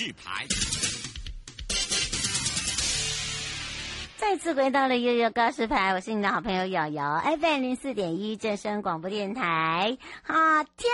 示牌，再次回到了悠悠告示牌，我是你的好朋友瑶瑶，FM 零四点一正声广播电台。啊，天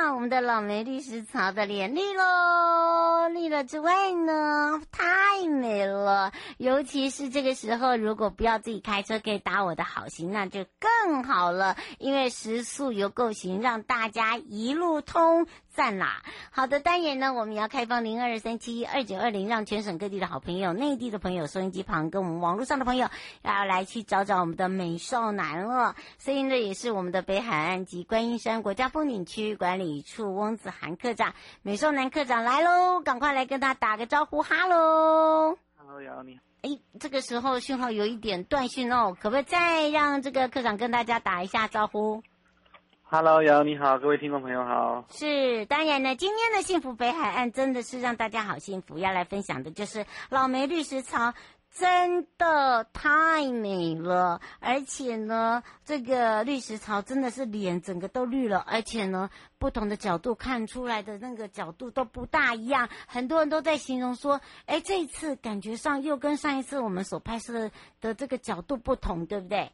呐，我们的老梅绿石槽的脸绿喽，绿了之外呢，太美了。尤其是这个时候，如果不要自己开车，可以搭我的好行，那就更好了，因为时速有够行，让大家一路通。赞啦！好的，单元呢，我们要开放零二三七二九二零，让全省各地的好朋友、内地的朋友、收音机旁跟我们网络上的朋友，要来去找找我们的美少男了。所以呢，也是我们的北海岸及观音山国家风景区管理处翁子涵科长，美少男科长来喽，赶快来跟他打个招呼，哈喽！哈喽，瑶你好。哎，这个时候讯号有一点断讯哦，可不可以再让这个科长跟大家打一下招呼？Hello，瑶你好，各位听众朋友好。是，当然呢，今天的幸福北海岸真的是让大家好幸福。要来分享的就是老梅绿石槽，真的太美了，而且呢，这个绿石槽真的是脸整个都绿了，而且呢，不同的角度看出来的那个角度都不大一样。很多人都在形容说，哎，这一次感觉上又跟上一次我们所拍摄的这个角度不同，对不对？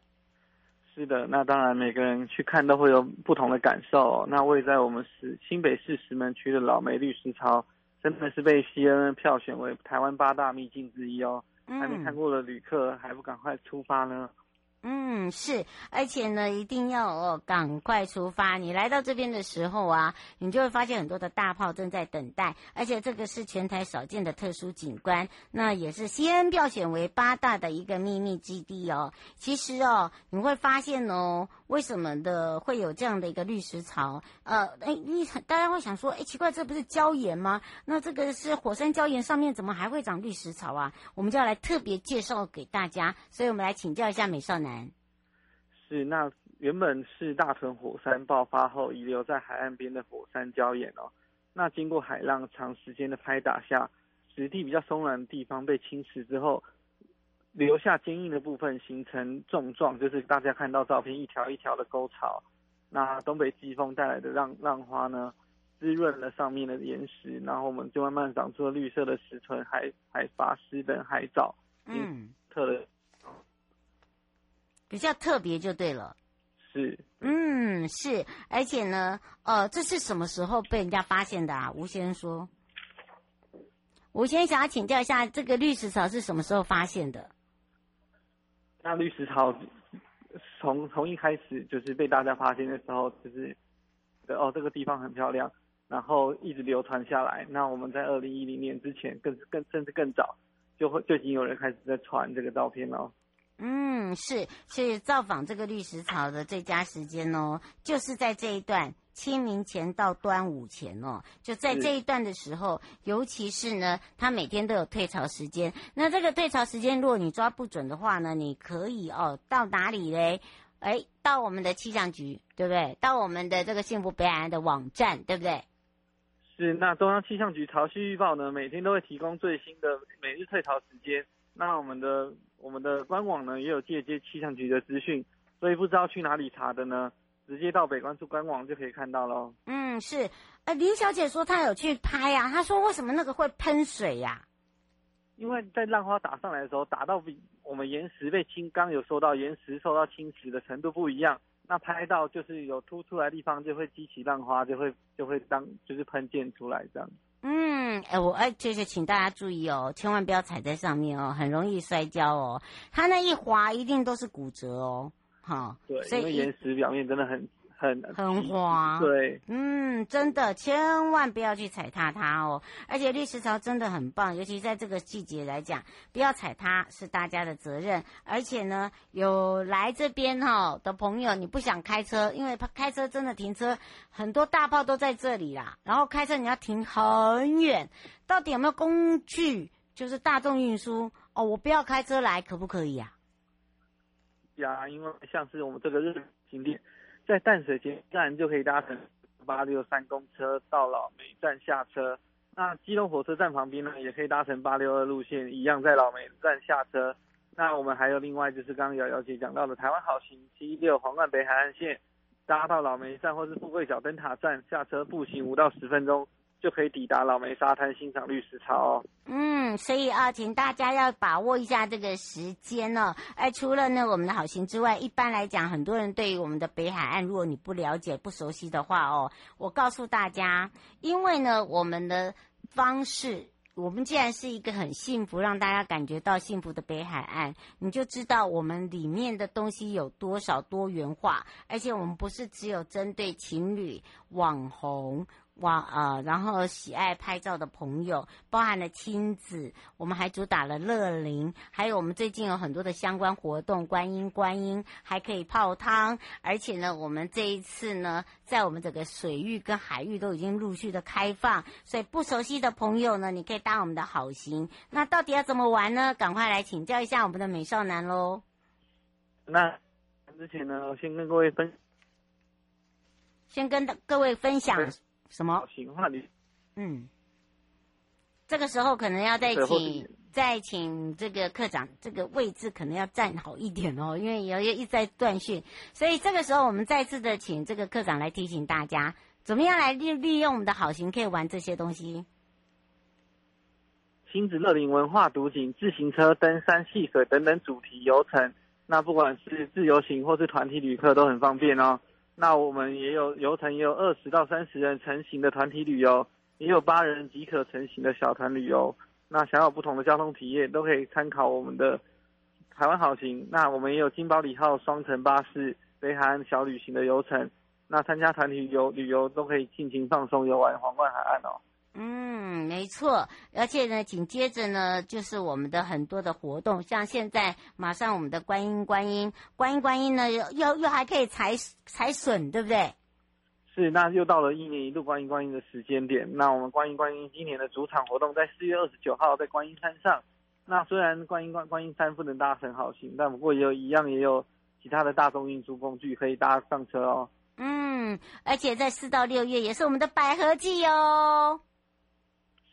是的，那当然每个人去看都会有不同的感受。那位在我们市新北市石门区的老梅绿石槽，真的是被 CNN 票选为台湾八大秘境之一哦。嗯、还没看过的旅客，还不赶快出发呢？嗯，是，而且呢，一定要哦，赶快出发。你来到这边的时候啊，你就会发现很多的大炮正在等待，而且这个是全台少见的特殊景观，那也是西安票选为八大的一个秘密基地哦。其实哦，你会发现哦。为什么的会有这样的一个绿石槽？呃，哎，你大家会想说，哎，奇怪，这不是礁岩吗？那这个是火山礁岩上面怎么还会长绿石槽啊？我们就要来特别介绍给大家，所以我们来请教一下美少男。是，那原本是大屯火山爆发后遗留在海岸边的火山礁岩哦。那经过海浪长时间的拍打下，质地比较松软的地方被侵蚀之后。留下坚硬的部分，形成重状，就是大家看到照片一条一条的沟槽。那东北季风带来的浪浪花呢，滋润了上面的岩石，然后我们就慢慢长出了绿色的石豚、海海筏石等海藻。嗯，特的，比较特别就对了。是。嗯，是，而且呢，呃，这是什么时候被人家发现的啊？吴先生说。吴先生想要请教一下，这个绿石槽是什么时候发现的？那绿石槽从从一开始就是被大家发现的时候，就是哦，这个地方很漂亮，然后一直流传下来。那我们在二零一零年之前更，更更甚至更早，就会就已经有人开始在传这个照片了。嗯，是，所以造访这个绿石槽的最佳时间哦，就是在这一段。清明前到端午前哦，就在这一段的时候，尤其是呢，它每天都有退潮时间。那这个退潮时间，如果你抓不准的话呢，你可以哦，到哪里嘞？哎，到我们的气象局，对不对？到我们的这个幸福北海岸的网站，对不对？是。那中央气象局潮汐预报呢，每天都会提供最新的每日退潮时间。那我们的我们的官网呢，也有借接气象局的资讯，所以不知道去哪里查的呢？直接到北关处官网就可以看到喽。嗯，是。呃，林小姐说她有去拍呀、啊，她说为什么那个会喷水呀、啊？因为在浪花打上来的时候，打到比我们岩石被侵，刚有说到岩石受到侵蚀的程度不一样，那拍到就是有凸出来的地方就会激起浪花，就会就会当就是喷溅出来这样。嗯，哎，我哎，就是请大家注意哦，千万不要踩在上面哦，很容易摔跤哦。它那一滑一定都是骨折哦。好，对，所以岩石表面真的很很很滑，对，嗯，真的千万不要去踩踏它哦。而且绿石槽真的很棒，尤其在这个季节来讲，不要踩它是大家的责任。而且呢，有来这边哈的朋友，你不想开车，因为开车真的停车很多大炮都在这里啦。然后开车你要停很远，到底有没有工具？就是大众运输哦，我不要开车来，可不可以呀？呀，因为像是我们这个日景点。在淡水捷运站就可以搭乘八六三公车到老梅站下车。那基隆火车站旁边呢，也可以搭乘八六二路线，一样在老梅站下车。那我们还有另外就是刚刚瑶瑶姐讲到的台湾好行七六皇冠北海岸线，搭到老梅站或是富贵角灯塔站下车，步行五到十分钟。就可以抵达老梅沙滩欣赏绿石潮哦。嗯，所以啊，请大家要把握一下这个时间哦。哎，除了呢我们的好行之外，一般来讲，很多人对于我们的北海岸，如果你不了解、不熟悉的话哦，我告诉大家，因为呢我们的方式，我们既然是一个很幸福，让大家感觉到幸福的北海岸，你就知道我们里面的东西有多少多元化，而且我们不是只有针对情侣、网红。哇啊、呃！然后喜爱拍照的朋友，包含了亲子，我们还主打了乐龄，还有我们最近有很多的相关活动，观音观音还可以泡汤，而且呢，我们这一次呢，在我们整个水域跟海域都已经陆续的开放，所以不熟悉的朋友呢，你可以当我们的好心。那到底要怎么玩呢？赶快来请教一下我们的美少男喽。那之前呢，我先跟各位分，先跟各位分享。什么？嗯，这个时候可能要再请再请这个课长，这个位置可能要站好一点哦，因为有一直在断讯，所以这个时候我们再次的请这个课长来提醒大家，怎么样来利利用我们的好行可以玩这些东西。亲子乐龄文化独景、自行车、登山、戏水等等主题游程，那不管是自由行或是团体旅客都很方便哦。那我们也有游程，也有二十到三十人成型的团体旅游，也有八人即可成型的小团旅游。那想要不同的交通体验，都可以参考我们的台湾好行。那我们也有金宝里号双层巴士北海岸小旅行的游程。那参加团体旅游旅游都可以尽情放松游玩皇冠海岸哦。嗯，没错，而且呢，紧接着呢，就是我们的很多的活动，像现在马上我们的观音观音观音观音呢，又又又还可以采采笋，对不对？是，那又到了一年一度观音观音的时间点。那我们观音观音今年的主场活动在四月二十九号在观音山上。那虽然观音观观音山不能搭乘好行，但不过也有一样也有其他的大众运输工具可以搭上车哦。嗯，而且在四到六月也是我们的百合季哦。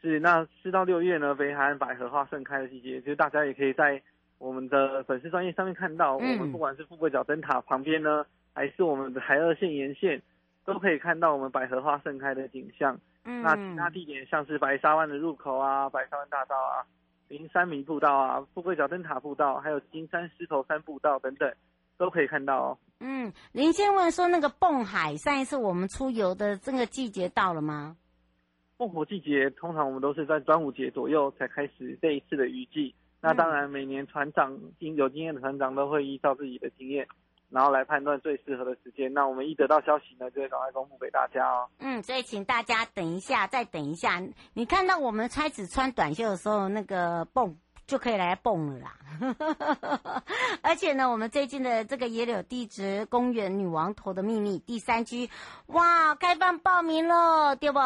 是，那四到六月呢，北海岸百合花盛开的季节，就是大家也可以在我们的粉丝专业上面看到，嗯、我们不管是富贵角灯塔旁边呢，还是我们的海二线沿线，都可以看到我们百合花盛开的景象。嗯，那其他地点像是白沙湾的入口啊，白沙湾大道啊，林山迷步道啊，富贵角灯塔步道，还有金山狮头山步道等等，都可以看到哦。嗯，林先问说，那个蹦海，上一次我们出游的这个季节到了吗？凤火季节通常我们都是在端午节左右才开始这一次的雨季。那当然，每年船长经有经验的船长都会依照自己的经验，然后来判断最适合的时间。那我们一得到消息呢，就会赶快公布给大家哦。嗯，所以请大家等一下，再等一下。你看到我们开始穿短袖的时候，那个蹦就可以来蹦了啦。而且呢，我们最近的这个野柳地质公园女王头的秘密第三区，哇，开放报名了，对不？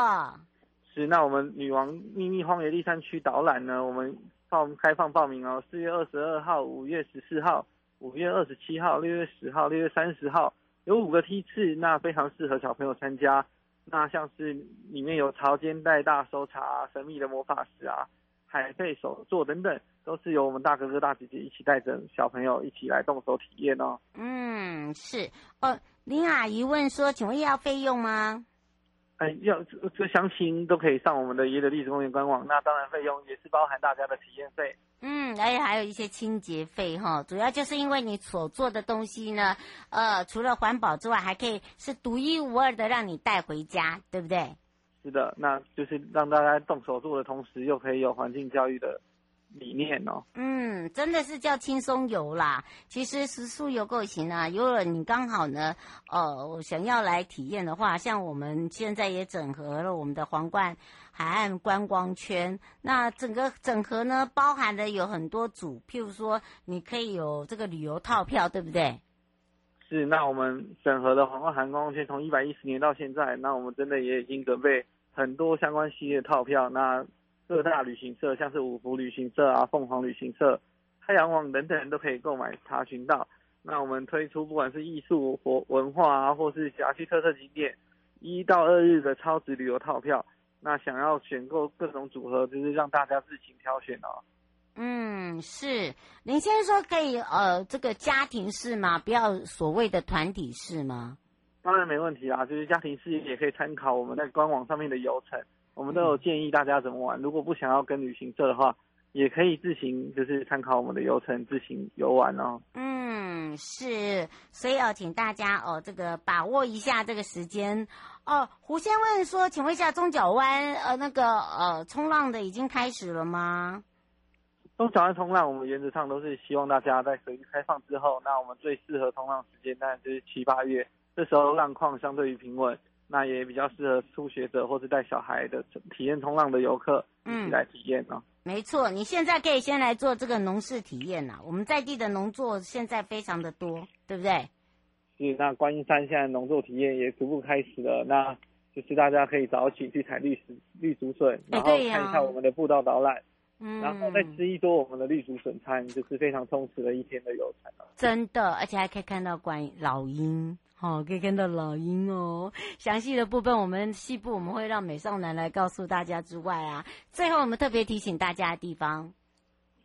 是，那我们女王秘密荒野第三区导览呢，我们报开放报名哦，四月二十二号、五月十四号、五月二十七号、六月十号、六月三十号，有五个梯次，那非常适合小朋友参加。那像是里面有潮间带大搜查、神秘的魔法石啊、海贝手作等等，都是由我们大哥哥大姐姐一起带着小朋友一起来动手体验哦。嗯，是哦。林阿姨问说，请问要费用吗？哎，要这这详情都可以上我们的野柳历史公园官网。那当然，费用也是包含大家的体验费。嗯，而且还有一些清洁费哈。主要就是因为你所做的东西呢，呃，除了环保之外，还可以是独一无二的让你带回家，对不对？是的，那就是让大家动手做的同时，又可以有环境教育的理念哦。嗯，真的是叫轻松游啦。其实食宿游购行啊，如果你刚好呢，呃，想要来体验的话，像我们现在也整合了我们的皇冠海岸观光圈。那整个整合呢，包含的有很多组，譬如说，你可以有这个旅游套票，对不对？是。那我们整合的皇冠海岸观光圈从一百一十年到现在，那我们真的也已经准备很多相关系列套票。那各大旅行社，像是五福旅行社啊、凤凰旅行社、太阳网等等，都可以购买查询到。那我们推出不管是艺术或文化啊，或是辖区特色景点，一到二日的超值旅游套票。那想要选购各种组合，就是让大家自行挑选哦。嗯，是。您先说可以，呃，这个家庭式吗？不要所谓的团体式吗？当然没问题啦，就是家庭式也可以参考我们在官网上面的游程。我们都有建议大家怎么玩。如果不想要跟旅行社的话，也可以自行就是参考我们的游程自行游玩哦。嗯，是，所以要请大家哦，这个把握一下这个时间哦。胡先问说，请问一下中角湾呃那个呃冲浪的已经开始了吗？中角湾冲浪，我们原则上都是希望大家在水域开放之后，那我们最适合冲浪时间当然就是七八月，这时候浪况相对于平稳。那也比较适合初学者或是带小孩的体验冲浪的游客一起来体验哦。没错，你现在可以先来做这个农事体验呐。我们在地的农作现在非常的多，对不对？是。那观音山现在农作体验也逐步开始了，那就是大家可以早起去采绿竹绿竹笋，然后看一下我们的步道导览，嗯，然后再吃一桌我们的绿竹笋餐，就是非常充实的一天的游程了。真的，而且还可以看到观音老鹰。好，可以看到老鹰哦。详细的部分，我们西部我们会让美少男来告诉大家之外啊，最后我们特别提醒大家的地方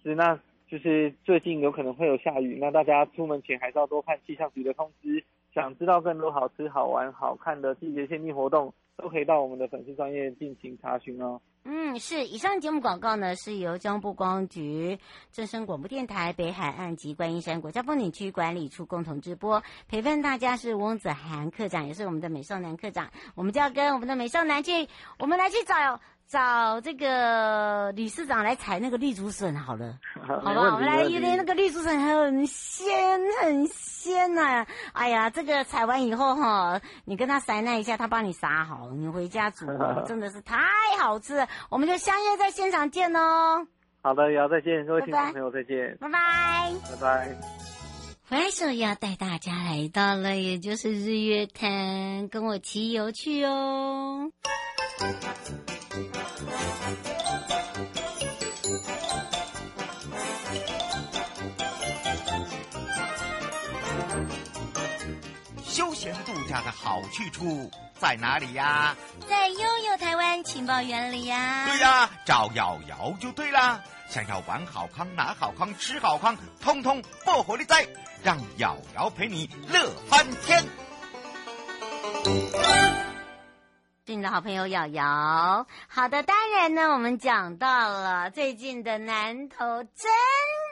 是，那就是最近有可能会有下雨，那大家出门前还是要多看气象局的通知。想知道更多好吃、好玩、好看的季节限定活动，都可以到我们的粉丝专业进行查询哦。嗯，是。以上节目广告呢，是由交通部观光局、正声广播电台、北海岸及观音山国家风景区管理处共同直播。陪伴大家是翁子涵科长，也是我们的美少男科长。我们就要跟我们的美少男去，我们来去找找这个理事长来采那个绿竹笋好了，好吧？我们来，因为那个绿竹笋很鲜，很鲜呐、啊。哎呀，这个采完以后哈，你跟他撒那一下，他帮你撒好，你回家煮，真的是太好吃了。我们就相约在现场见哦。好的，瑶再见，各位听众朋友再见，拜拜，拜拜。回来时候要带大家来到了，也就是日月潭，跟我骑游去哦。休闲度假的好去处在哪里呀？在悠悠台湾情报园里呀。对呀，找瑶瑶就对啦。想要玩好康、拿好康、吃好康，通通不火力在，让瑶瑶陪你乐翻天。是你的好朋友瑶瑶。好的，当然呢，我们讲到了最近的南头真。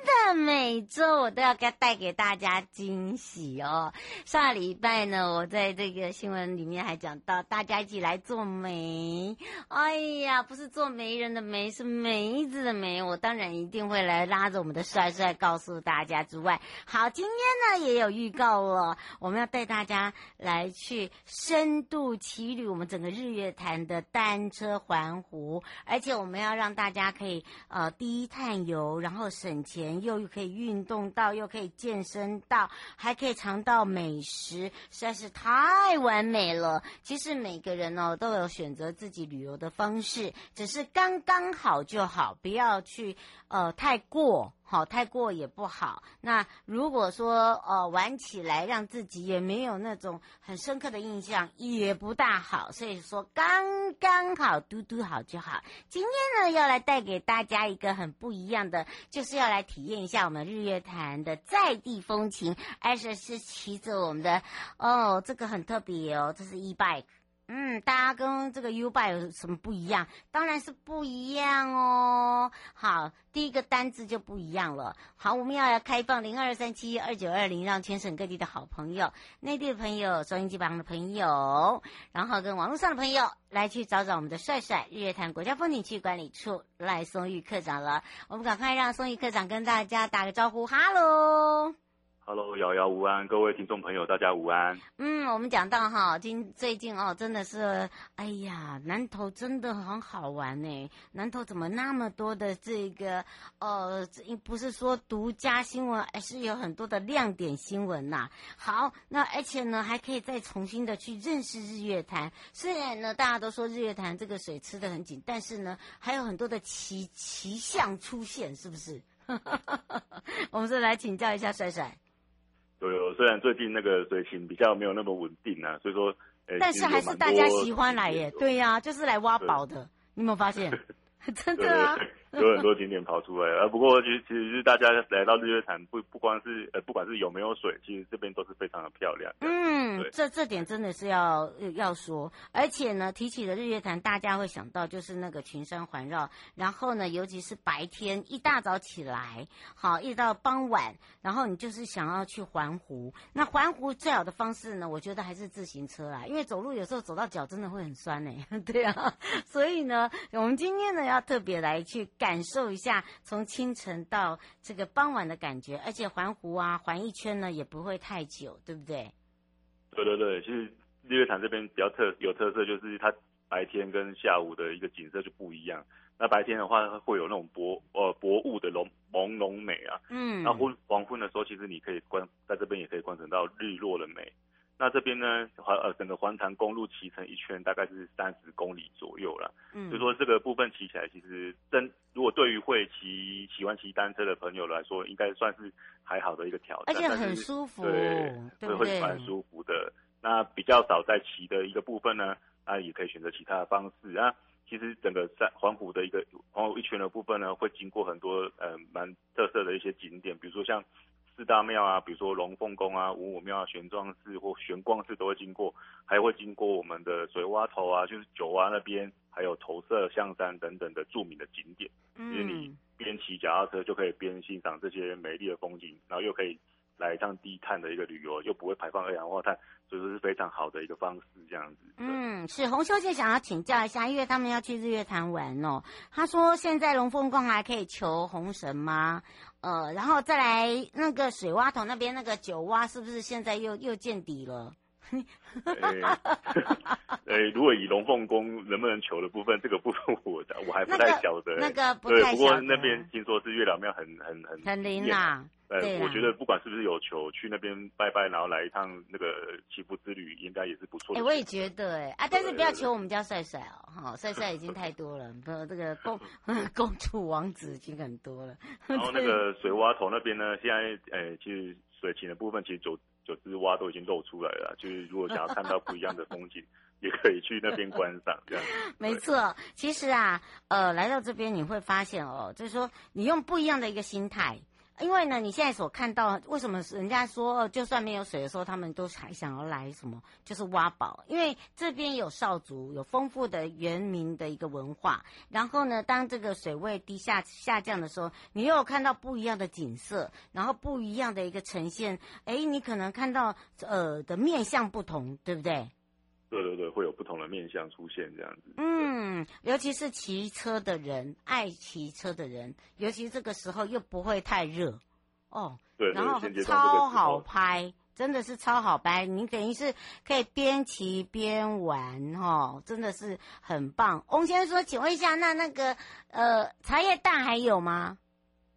的每周我都要给带给大家惊喜哦。上礼拜呢，我在这个新闻里面还讲到，大家一起来做媒。哎呀，不是做媒人的媒，是梅子的梅。我当然一定会来拉着我们的帅帅告诉大家之外，好，今天呢也有预告了，我们要带大家来去深度骑旅我们整个日月潭的单车环湖，而且我们要让大家可以呃低碳游，然后省钱。又可以运动到，又可以健身到，还可以尝到美食，实在是太完美了。其实每个人哦都有选择自己旅游的方式，只是刚刚好就好，不要去呃太过。好，太过也不好。那如果说呃玩起来让自己也没有那种很深刻的印象，也不大好。所以说刚刚好，嘟嘟好就好。今天呢，要来带给大家一个很不一样的，就是要来体验一下我们日月潭的在地风情，而且是骑着我们的哦，这个很特别哦，这是 e bike。嗯，大家跟这个 U 拜有什么不一样？当然是不一样哦。好，第一个单字就不一样了。好，我们要开放零二三七二九二零，让全省各地的好朋友、内地的朋友、收音机旁的朋友，然后跟网络上的朋友来去找找我们的帅帅日月潭国家风景区管理处赖松玉课长了。我们赶快让松玉课长跟大家打个招呼，哈喽。Hello，瑶瑶午安，各位听众朋友，大家午安。嗯，我们讲到哈，今最近哦，真的是，哎呀，南投真的很好玩呢。南投怎么那么多的这个，呃，不是说独家新闻，而是有很多的亮点新闻呐。好，那而且呢，还可以再重新的去认识日月潭。虽然呢，大家都说日月潭这个水吃得很紧，但是呢，还有很多的奇奇象出现，是不是？我们是来请教一下帅帅。有有，虽然最近那个水情比较没有那么稳定啊，所以说，欸、但是还是大家喜欢来耶，对呀、啊，就是来挖宝的，你有没有发现？真的啊。有很多景点跑出来，呃，不过其实其实是大家来到日月潭，不不光是呃，不管是有没有水，其实这边都是非常的漂亮。嗯，这这点真的是要要说，而且呢，提起了日月潭，大家会想到就是那个群山环绕，然后呢，尤其是白天一大早起来，好，一直到傍晚，然后你就是想要去环湖。那环湖最好的方式呢，我觉得还是自行车啦，因为走路有时候走到脚真的会很酸呢。对啊，所以呢，我们今天呢要特别来去。感受一下从清晨到这个傍晚的感觉，而且环湖啊，环一圈呢也不会太久，对不对？对对对，其实日月潭这边比较特有特色，就是它白天跟下午的一个景色就不一样。那白天的话会有那种薄呃薄雾的浓朦胧美啊，嗯，那昏黄昏的时候，其实你可以观在这边也可以观赏到日落的美。那这边呢，环呃整个环潭公路骑乘一圈大概是三十公里左右了，嗯，所以说这个部分骑起来其实真，如果对于会骑喜欢骑单车的朋友来说，应该算是还好的一个挑战，而且很舒服，对，对对会蛮舒服的。那比较少在骑的一个部分呢，那也可以选择其他的方式啊。其实整个在环湖的一个环湖一圈的部分呢，会经过很多呃蛮特色的一些景点，比如说像。四大庙啊，比如说龙凤宫啊、五五庙啊、玄奘寺或玄光寺都会经过，还会经过我们的水洼头啊，就是九洼那边，还有投射象山等等的著名的景点。嗯，因为你边骑脚踏车就可以边欣赏这些美丽的风景，然后又可以来一趟低碳的一个旅游，又不会排放二氧化碳，所以说是非常好的一个方式。这样子。嗯，是洪小姐想要请教一下，因为他们要去日月潭玩哦。他说现在龙凤宫还可以求红绳吗？呃，然后再来那个水洼头那边那个酒洼，是不是现在又又见底了？呃、欸，如果以龙凤宫能不能求的部分，这个部分我我还不太晓得。那个、那个不太晓得。对，不过那边听说是月老庙很很很很灵啊。呃，我觉得不管是不是有求，去那边拜拜，然后来一趟那个祈福之旅，应该也是不错的。哎、欸，我也觉得哎、欸、啊，但是不要求我们家帅帅哦，哈，帅帅已经太多了，不，这个公公主王子已经很多了。然后那个水洼头那边呢，现在哎，其实水情的部分，其实九九只蛙都已经露出来了，就是如果想要看到不一样的风景，也可以去那边观赏。这样没错，其实啊，呃，来到这边你会发现哦，就是说你用不一样的一个心态。因为呢，你现在所看到，为什么人家说就算没有水的时候，他们都还想要来什么？就是挖宝。因为这边有少族，有丰富的原民的一个文化。然后呢，当这个水位低下下降的时候，你又看到不一样的景色，然后不一样的一个呈现。哎，你可能看到呃的面相不同，对不对？对对对，会有不同的面相出现这样子。嗯，尤其是骑车的人，爱骑车的人，尤其这个时候又不会太热哦。对，然后超好拍，真的是超好拍。你等于是可以边骑边玩哦，真的是很棒。翁先生说，请问一下，那那个呃茶叶蛋还有吗？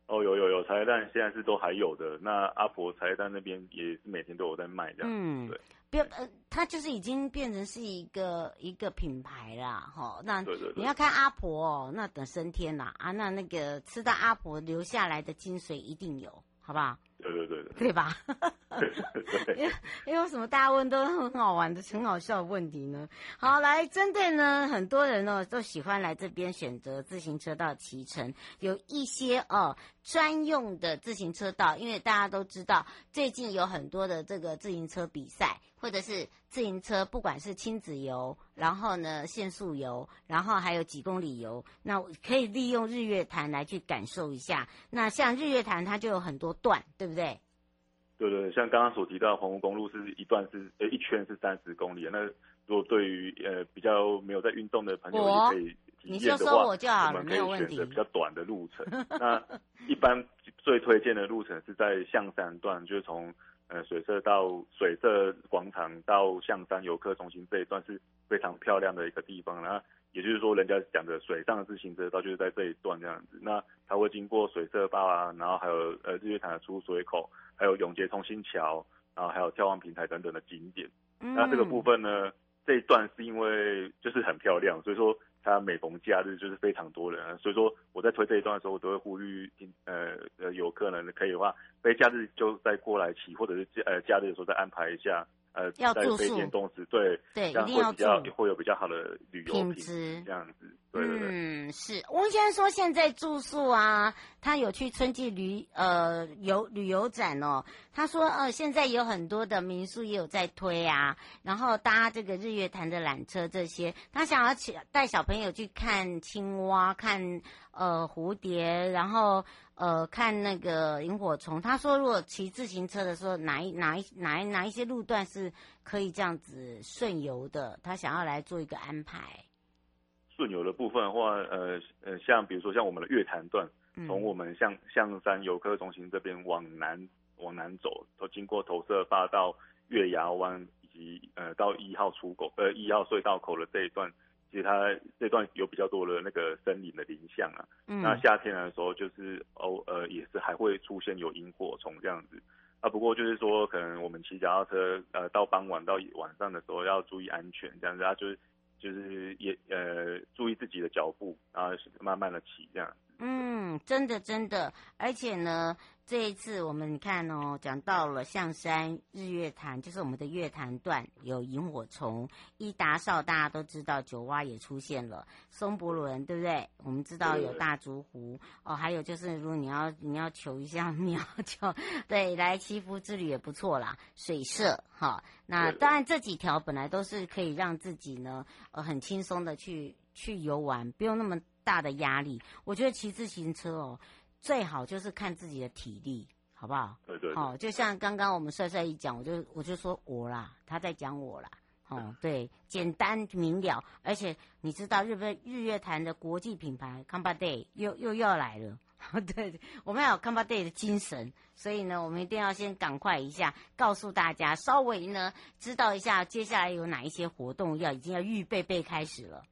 哦，有有有，茶叶蛋现在是都还有的。那阿婆茶叶蛋那边也是每天都有在卖这样。嗯，对。变呃，它就是已经变成是一个一个品牌啦，哈。那你要看阿婆哦，那等升天啦啊，那那个吃到阿婆留下来的精髓一定有，好不好？对对对对，对吧？因为因为什么？大家问都很好玩的、很好笑的问题呢。好，来针对呢，很多人呢都喜欢来这边选择自行车道骑乘，有一些哦专用的自行车道，因为大家都知道最近有很多的这个自行车比赛。或者是自行车，不管是亲子游，然后呢限速游，然后还有几公里游，那可以利用日月潭来去感受一下。那像日月潭，它就有很多段，对不对？对对，像刚刚所提到，澎湖公路是一段是呃一圈是三十公里，那如果对于呃比较没有在运动的朋友也可以体验的话，你就说我就好，了们可以选择比较短的路程。那一般最推荐的路程是在象山段，就是从呃水社到水社广场到象山游客中心这一段是非常漂亮的一个地方。然后也就是说，人家讲的水上的自行车道就是在这一段这样子。那它会经过水社坝啊，然后还有呃日月潭的出水口。还有永捷通新桥，然后还有眺望平台等等的景点。嗯、那这个部分呢，这一段是因为就是很漂亮，所以说它每逢假日就是非常多人。所以说我在推这一段的时候，我都会呼吁呃呃游客呢，可以的话，非假日就再过来骑，或者是呃假日的时候再安排一下。呃，要住宿，在非电动时，对对，这样会比较一定要住，会有比较好的旅游品质，这样子。嗯，是温先生说现在住宿啊，他有去春季旅呃游旅游展哦。他说呃，现在有很多的民宿也有在推啊，然后搭这个日月潭的缆车这些，他想要请带小朋友去看青蛙，看呃蝴蝶，然后。呃，看那个萤火虫，他说如果骑自行车的时候，哪一哪一哪一哪一些路段是可以这样子顺游的？他想要来做一个安排。顺流的部分的话，呃呃，像比如说像我们的月潭段，从我们象象山游客中心这边往南往南走，都经过投射坝到月牙湾，以及呃到一号出口呃一号隧道口的这一段。其实它这段有比较多的那个森林的林相啊，嗯，那夏天的时候就是偶呃也是还会出现有萤火虫这样子啊。不过就是说，可能我们骑脚踏车呃到傍晚到晚上的时候要注意安全这样子啊，就是就是也呃注意自己的脚步，然后是慢慢的骑这样。嗯，真的真的，而且呢。这一次我们看哦，讲到了象山日月潭，就是我们的月潭段有萤火虫，伊达邵大家都知道，九蛙也出现了，松柏伦对不对？我们知道有大竹湖哦，还有就是如果你要你要求一下 庙，就对，来祈福之旅也不错啦，水社哈，那当然这几条本来都是可以让自己呢呃很轻松的去去游玩，不用那么大的压力。我觉得骑自行车哦。最好就是看自己的体力，好不好？对对，对。哦，就像刚刚我们帅帅一讲，我就我就说我啦，他在讲我啦。哦，对，简单明了，而且你知道日本日月潭的国际品牌 c o m b a Day 又又要来了。对，我们要有 Kamba Day 的精神，所以呢，我们一定要先赶快一下告诉大家，稍微呢知道一下接下来有哪一些活动要已经要预备备开始了。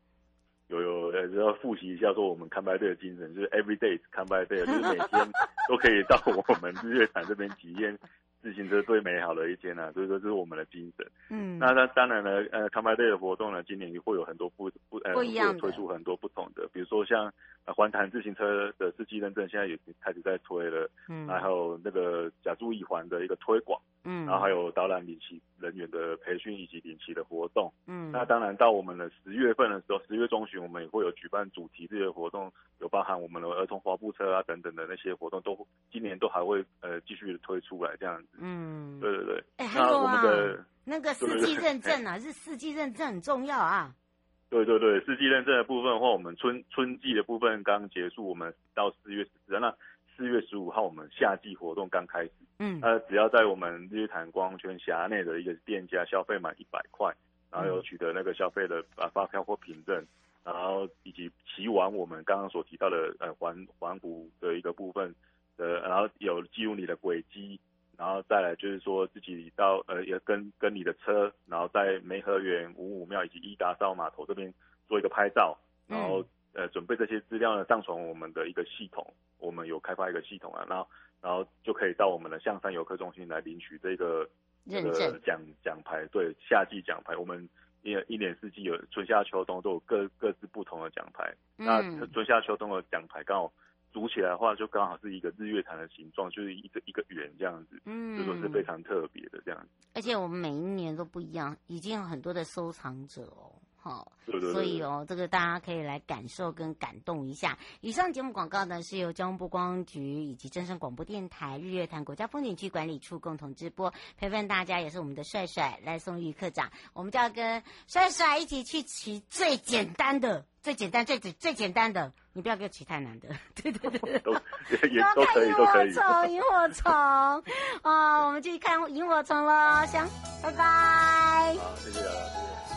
有有，呃，要复习一下，说我们 Come by Day 的精神，就是 Every day is Come by Day，就是每天 都可以到我们日月潭这边体验自行车最美好的一天啊，所以说这是我们的精神。嗯，那那当然呢，呃，Come by Day 的活动呢，今年也会有很多不不呃，会有推出很多不同的，比如说像呃环潭自行车的四季认证，现在也开始在推了，嗯，然后那个甲柱一环的一个推广。嗯，然后还有导览领骑人员的培训以及领骑的活动。嗯，那当然到我们的十月份的时候，十月中旬我们也会有举办主题这些活动，有包含我们的儿童滑步车啊等等的那些活动，都今年都还会呃继续推出来这样子。嗯，对对对。哎，还有啊，那个四季认证啊，是四季认证很重要啊。对对对，四季认证的部分的话，我们春春季的部分刚结束，我们到四月十四日，那四月十五号我们夏季活动刚开始。嗯，呃，只要在我们日月潭光圈辖内的一个店家消费满一百块，然后有取得那个消费的啊发票或凭证，然后以及骑完我们刚刚所提到的呃环环湖的一个部分，呃，然后有记录你的轨迹，然后再来就是说自己到呃也跟跟你的车，然后在梅河园五五庙以及伊达邵码头这边做一个拍照，然后呃准备这些资料呢上传我们的一个系统，我们有开发一个系统啊，然后。然后就可以到我们的象山游客中心来领取这个这个奖奖牌，对，夏季奖牌，我们一一年四季有春夏秋冬都有各各自不同的奖牌。嗯、那春夏秋冬的奖牌刚好组起来的话，就刚好是一个日月潭的形状，就是一个一个圆这样子，嗯，就说是非常特别的这样子。而且我们每一年都不一样，已经有很多的收藏者哦。哈。对对对。所以哦，这个大家可以来感受跟感动一下。以上节目广告呢，是由交通部观光局以及正声广播电台日月潭国家风景区管理处共同直播，陪伴大家也是我们的帅帅赖颂玉科长，我们就要跟帅帅一起去骑最简单的。最简单、最最最简单的，你不要给我骑太难的。对对对，都也都可以，都可以。萤火虫，啊、哦，我们继续看萤火虫喽，行，拜拜。好，谢谢大家，谢谢。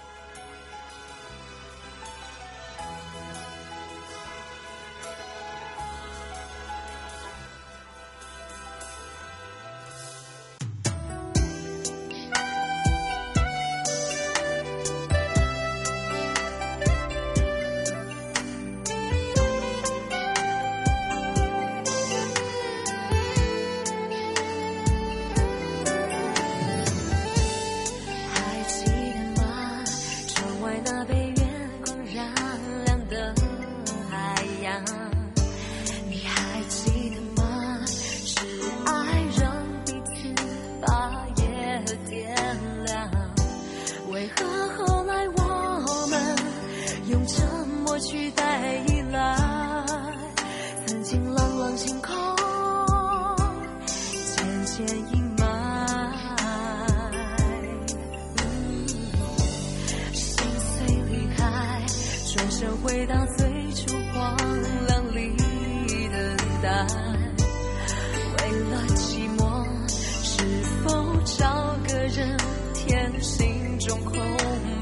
种空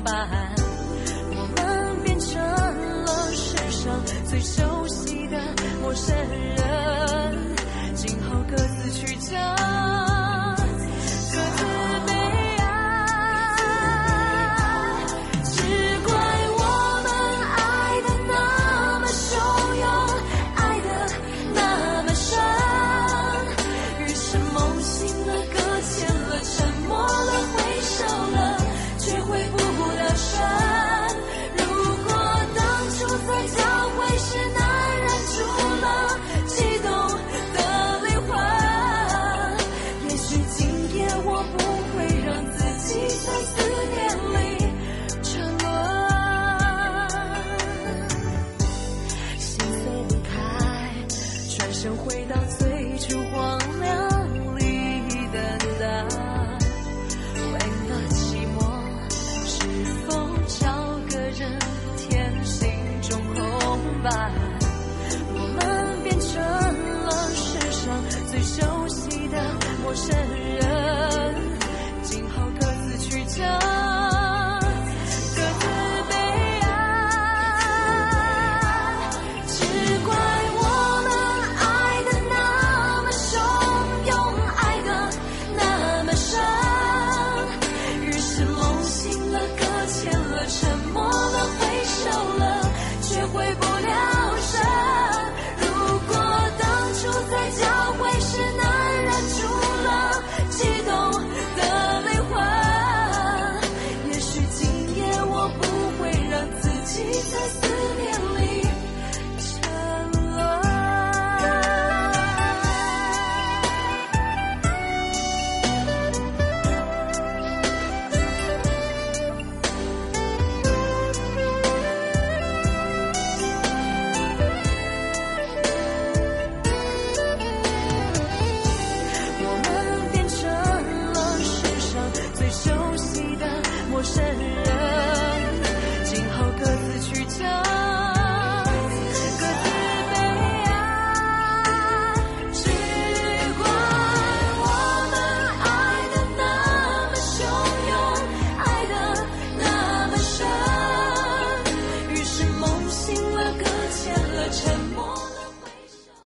白我们变成了世上最熟悉的陌生想回到